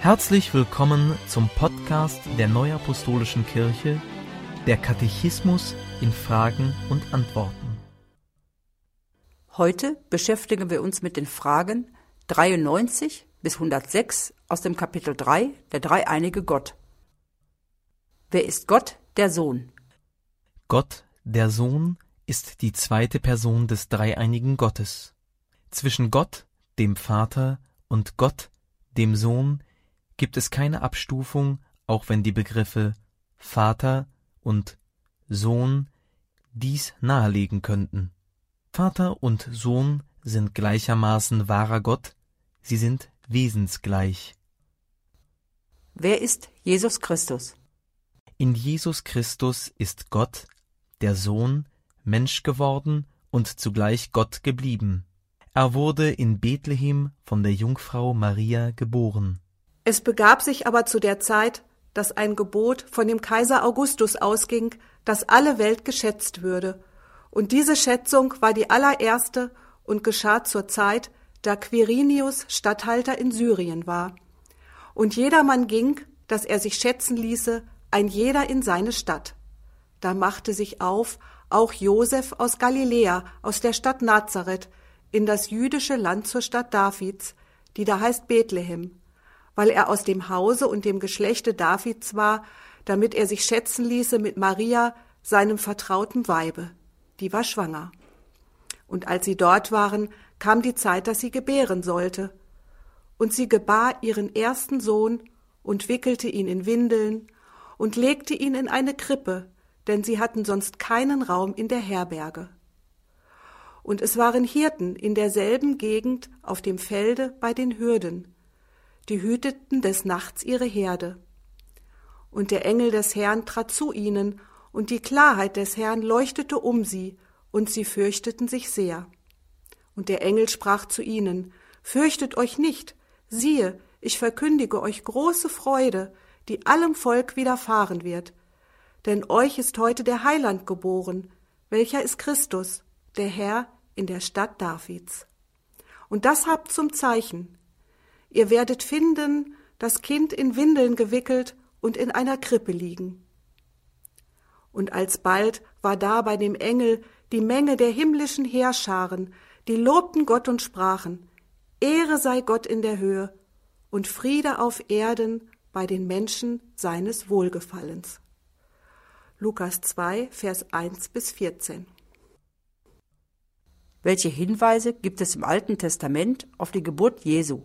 Herzlich willkommen zum Podcast der Neuapostolischen Kirche, der Katechismus in Fragen und Antworten. Heute beschäftigen wir uns mit den Fragen 93 bis 106 aus dem Kapitel 3, der dreieinige Gott. Wer ist Gott, der Sohn? Gott, der Sohn, ist die zweite Person des dreieinigen Gottes. Zwischen Gott, dem Vater, und Gott, dem Sohn, gibt es keine Abstufung, auch wenn die Begriffe Vater und Sohn dies nahelegen könnten. Vater und Sohn sind gleichermaßen wahrer Gott, sie sind wesensgleich. Wer ist Jesus Christus? In Jesus Christus ist Gott, der Sohn, Mensch geworden und zugleich Gott geblieben. Er wurde in Bethlehem von der Jungfrau Maria geboren. Es begab sich aber zu der Zeit, dass ein Gebot von dem Kaiser Augustus ausging, dass alle Welt geschätzt würde. Und diese Schätzung war die allererste und geschah zur Zeit, da Quirinius Statthalter in Syrien war. Und jedermann ging, dass er sich schätzen ließe, ein jeder in seine Stadt. Da machte sich auf auch Josef aus Galiläa, aus der Stadt Nazareth, in das jüdische Land zur Stadt Davids, die da heißt Bethlehem, weil er aus dem Hause und dem Geschlechte Davids war, damit er sich schätzen ließe mit Maria, seinem vertrauten Weibe, die war schwanger. Und als sie dort waren, kam die Zeit, dass sie gebären sollte. Und sie gebar ihren ersten Sohn und wickelte ihn in Windeln und legte ihn in eine Krippe, denn sie hatten sonst keinen Raum in der Herberge und es waren Hirten in derselben Gegend auf dem Felde bei den Hürden, die hüteten des Nachts ihre Herde. Und der Engel des Herrn trat zu ihnen, und die Klarheit des Herrn leuchtete um sie, und sie fürchteten sich sehr. Und der Engel sprach zu ihnen, Fürchtet euch nicht, siehe, ich verkündige euch große Freude, die allem Volk widerfahren wird. Denn euch ist heute der Heiland geboren, welcher ist Christus, der Herr in der Stadt Davids. Und das habt zum Zeichen. Ihr werdet finden, das Kind in Windeln gewickelt und in einer Krippe liegen. Und alsbald war da bei dem Engel die Menge der himmlischen Heerscharen, die lobten Gott und sprachen, Ehre sei Gott in der Höhe und Friede auf Erden bei den Menschen seines Wohlgefallens. Lukas 2, Vers 1 bis 14. Welche Hinweise gibt es im Alten Testament auf die Geburt Jesu?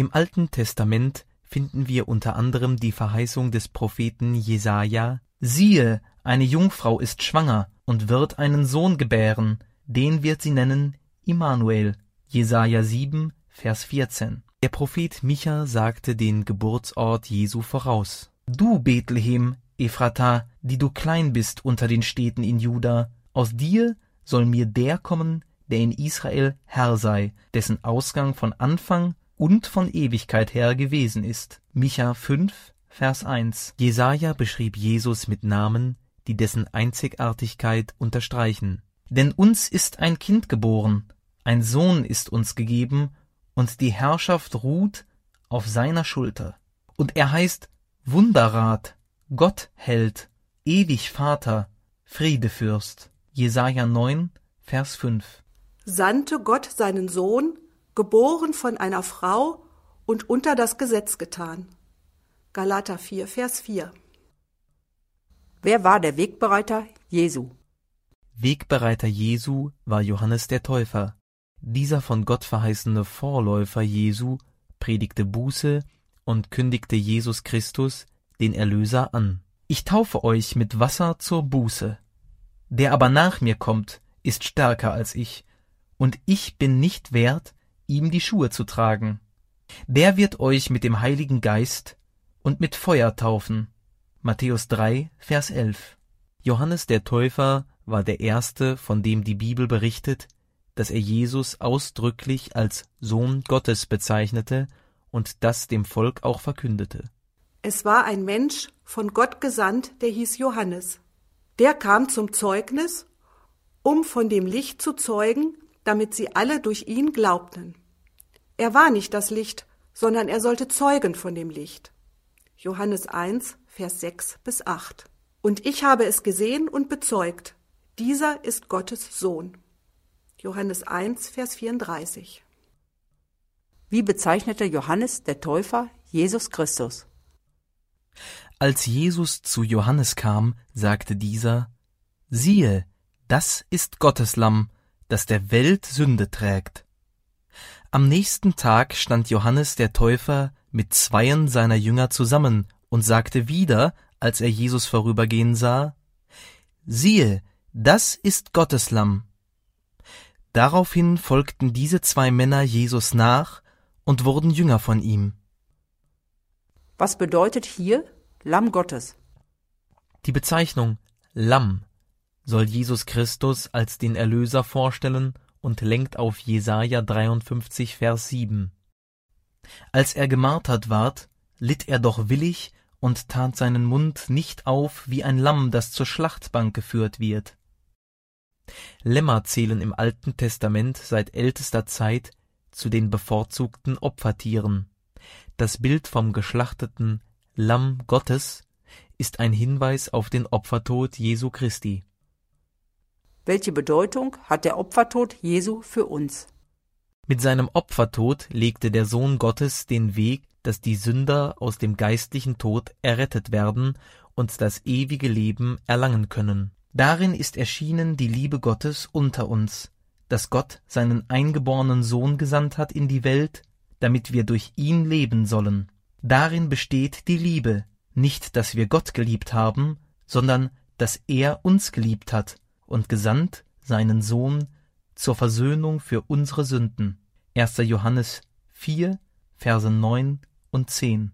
Im Alten Testament finden wir unter anderem die Verheißung des Propheten Jesaja: Siehe, eine Jungfrau ist schwanger und wird einen Sohn gebären, den wird sie nennen Immanuel. Jesaja 7, Vers 14. Der Prophet Micha sagte den Geburtsort Jesu voraus. Du Bethlehem, Ephrata, die du klein bist unter den Städten in Juda, aus dir soll mir der kommen, der in Israel Herr sei, dessen Ausgang von Anfang und von Ewigkeit her gewesen ist. Micha 5, Vers 1. Jesaja beschrieb Jesus mit Namen, die dessen Einzigartigkeit unterstreichen. Denn uns ist ein Kind geboren, ein Sohn ist uns gegeben, und die Herrschaft ruht auf seiner Schulter. Und er heißt Wunderrat, Gottheld, ewig Vater, Friedefürst. Jesaja 9, Vers 5. Sandte Gott seinen Sohn, geboren von einer Frau und unter das Gesetz getan. Galater 4, Vers 4. Wer war der Wegbereiter Jesu? Wegbereiter Jesu war Johannes der Täufer. Dieser von Gott verheißene Vorläufer Jesu predigte Buße und kündigte Jesus Christus, den Erlöser, an. Ich taufe euch mit Wasser zur Buße. Der aber nach mir kommt, ist stärker als ich, und ich bin nicht wert, ihm die Schuhe zu tragen. Der wird euch mit dem Heiligen Geist und mit Feuer taufen. Matthäus 3, Vers 11. Johannes der Täufer war der erste, von dem die Bibel berichtet, dass er Jesus ausdrücklich als Sohn Gottes bezeichnete und das dem Volk auch verkündete. Es war ein Mensch von Gott gesandt, der hieß Johannes. Der kam zum Zeugnis, um von dem Licht zu zeugen, damit sie alle durch ihn glaubten. Er war nicht das Licht, sondern er sollte zeugen von dem Licht. Johannes 1, Vers 6 bis 8. Und ich habe es gesehen und bezeugt, dieser ist Gottes Sohn. Johannes 1, Vers 34. Wie bezeichnete Johannes der Täufer Jesus Christus? Als Jesus zu Johannes kam, sagte dieser, Siehe, das ist Gottes Lamm, das der Welt Sünde trägt. Am nächsten Tag stand Johannes der Täufer mit zweien seiner Jünger zusammen und sagte wieder, als er Jesus vorübergehen sah, Siehe, das ist Gottes Lamm. Daraufhin folgten diese zwei Männer Jesus nach und wurden Jünger von ihm. Was bedeutet hier Lamm Gottes? Die Bezeichnung Lamm soll Jesus Christus als den Erlöser vorstellen und lenkt auf Jesaja 53, Vers 7. Als er gemartert ward, litt er doch willig und tat seinen Mund nicht auf wie ein Lamm, das zur Schlachtbank geführt wird. Lämmer zählen im Alten Testament seit ältester Zeit zu den bevorzugten Opfertieren. Das Bild vom geschlachteten Lamm Gottes ist ein Hinweis auf den Opfertod Jesu Christi. Welche Bedeutung hat der Opfertod Jesu für uns? Mit seinem Opfertod legte der Sohn Gottes den Weg, dass die Sünder aus dem geistlichen Tod errettet werden und das ewige Leben erlangen können. Darin ist erschienen die Liebe Gottes unter uns, dass Gott seinen eingeborenen Sohn gesandt hat in die Welt, damit wir durch ihn leben sollen. Darin besteht die Liebe, nicht dass wir Gott geliebt haben, sondern dass er uns geliebt hat und gesandt seinen Sohn zur Versöhnung für unsere Sünden. 1. Johannes 4, Verse 9 und 10.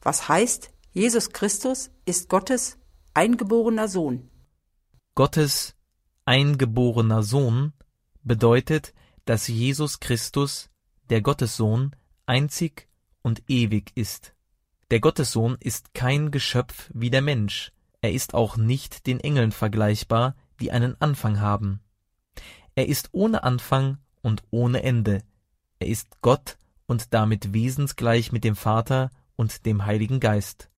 Was heißt, Jesus Christus ist Gottes eingeborener Sohn? Gottes eingeborener Sohn bedeutet, dass Jesus Christus, der Gottessohn, einzig und ewig ist. Der Gottessohn ist kein Geschöpf wie der Mensch, er ist auch nicht den Engeln vergleichbar, die einen Anfang haben. Er ist ohne Anfang und ohne Ende. Er ist Gott und damit wesensgleich mit dem Vater und dem Heiligen Geist.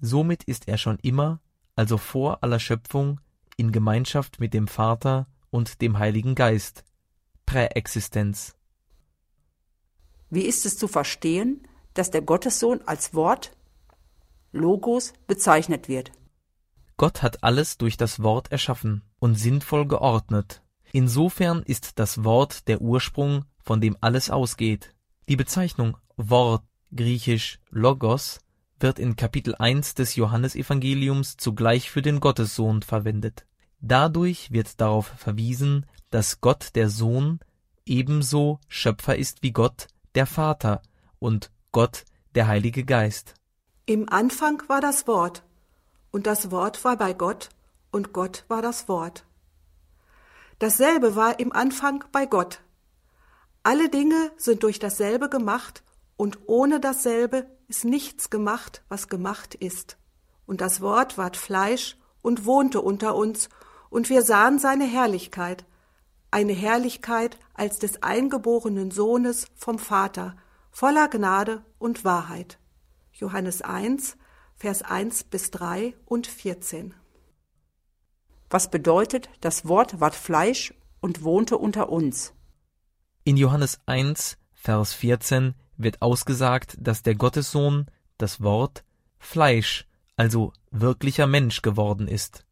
Somit ist er schon immer, also vor aller Schöpfung, in Gemeinschaft mit dem Vater und dem Heiligen Geist. Präexistenz. Wie ist es zu verstehen, dass der Gottessohn als Wort Logos bezeichnet wird? Gott hat alles durch das Wort erschaffen und sinnvoll geordnet. Insofern ist das Wort der Ursprung, von dem alles ausgeht. Die Bezeichnung Wort griechisch Logos wird in Kapitel 1 des Johannesevangeliums zugleich für den Gottessohn verwendet. Dadurch wird darauf verwiesen, dass Gott der Sohn ebenso Schöpfer ist wie Gott der Vater und Gott der Heilige Geist. Im Anfang war das Wort, und das Wort war bei Gott, und Gott war das Wort. Dasselbe war im Anfang bei Gott. Alle Dinge sind durch dasselbe gemacht, und ohne dasselbe ist nichts gemacht, was gemacht ist. Und das Wort ward Fleisch und wohnte unter uns, und wir sahen seine Herrlichkeit, eine Herrlichkeit als des eingeborenen Sohnes vom Vater, voller Gnade und Wahrheit. Johannes 1, Vers 1 bis 3 und 14. Was bedeutet, das Wort ward Fleisch und wohnte unter uns? In Johannes 1, Vers 14 wird ausgesagt, dass der Gottessohn, das Wort, Fleisch, also wirklicher Mensch geworden ist.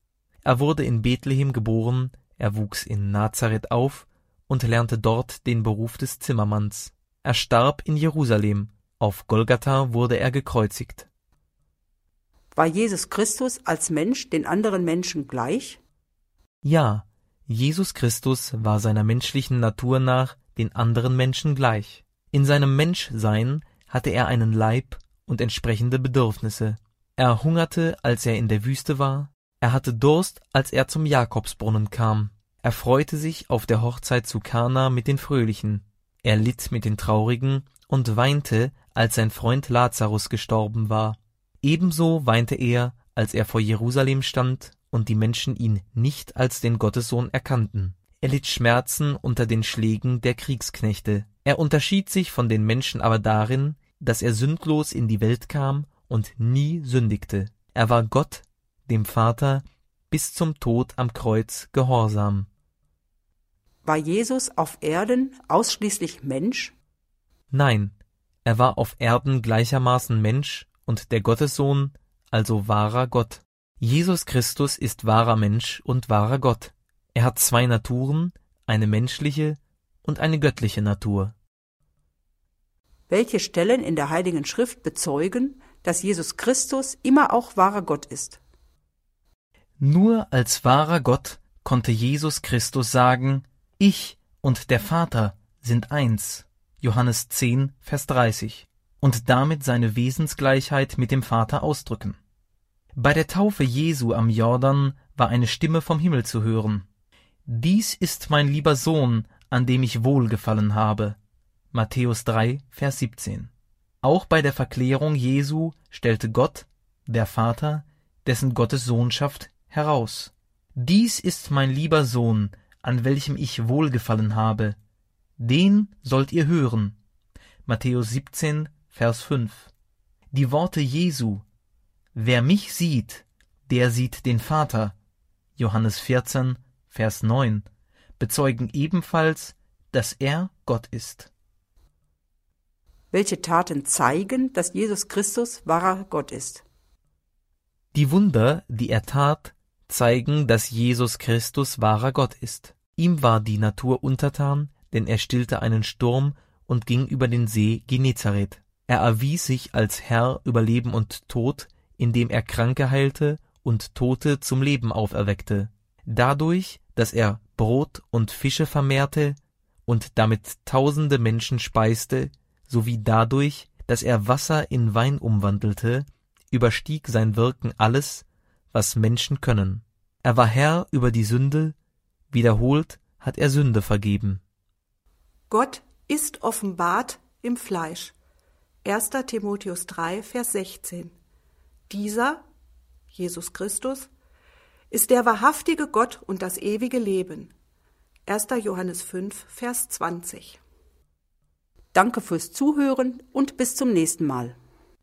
Er wurde in Bethlehem geboren, er wuchs in Nazareth auf und lernte dort den Beruf des Zimmermanns. Er starb in Jerusalem, auf Golgatha wurde er gekreuzigt. War Jesus Christus als Mensch den anderen Menschen gleich? Ja, Jesus Christus war seiner menschlichen Natur nach den anderen Menschen gleich. In seinem Menschsein hatte er einen Leib und entsprechende Bedürfnisse. Er hungerte, als er in der Wüste war, er hatte Durst, als er zum Jakobsbrunnen kam, er freute sich auf der Hochzeit zu Kana mit den Fröhlichen, er litt mit den Traurigen und weinte, als sein Freund Lazarus gestorben war. Ebenso weinte er, als er vor Jerusalem stand und die Menschen ihn nicht als den Gottessohn erkannten. Er litt Schmerzen unter den Schlägen der Kriegsknechte. Er unterschied sich von den Menschen aber darin, dass er sündlos in die Welt kam und nie sündigte. Er war Gott, dem Vater, bis zum Tod am Kreuz gehorsam. War Jesus auf Erden ausschließlich Mensch? Nein, er war auf Erden gleichermaßen Mensch und der Gottessohn, also wahrer Gott. Jesus Christus ist wahrer Mensch und wahrer Gott. Er hat zwei Naturen, eine menschliche und eine göttliche Natur. Welche Stellen in der Heiligen Schrift bezeugen, dass Jesus Christus immer auch wahrer Gott ist? Nur als wahrer Gott konnte Jesus Christus sagen, ich und der Vater sind eins. Johannes 10, Vers 30. Und damit seine Wesensgleichheit mit dem Vater ausdrücken. Bei der Taufe Jesu am Jordan war eine Stimme vom Himmel zu hören. Dies ist mein lieber Sohn, an dem ich wohlgefallen habe. Matthäus 3, Vers 17. Auch bei der Verklärung Jesu stellte Gott, der Vater, dessen Gottes Sohnschaft heraus. Dies ist mein lieber Sohn, an welchem ich wohlgefallen habe. Den sollt ihr hören. Matthäus 17, Vers 5. Die Worte Jesu, wer mich sieht, der sieht den Vater. Johannes 14, Vers 9, bezeugen ebenfalls, dass er Gott ist welche Taten zeigen, dass Jesus Christus wahrer Gott ist. Die Wunder, die er tat, zeigen, dass Jesus Christus wahrer Gott ist. Ihm war die Natur untertan, denn er stillte einen Sturm und ging über den See Genezareth. Er erwies sich als Herr über Leben und Tod, indem er Kranke heilte und Tote zum Leben auferweckte. Dadurch, dass er Brot und Fische vermehrte und damit tausende Menschen speiste, sowie dadurch, dass er Wasser in Wein umwandelte, überstieg sein Wirken alles, was Menschen können. Er war Herr über die Sünde, wiederholt hat er Sünde vergeben. Gott ist offenbart im Fleisch. 1. Timotheus 3, Vers 16. Dieser, Jesus Christus, ist der wahrhaftige Gott und das ewige Leben. 1. Johannes 5, Vers 20. Danke fürs Zuhören und bis zum nächsten Mal.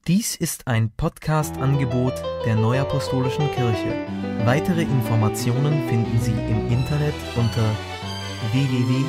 Dies ist ein Podcast-Angebot der Neuapostolischen Kirche. Weitere Informationen finden Sie im Internet unter www.nak.org.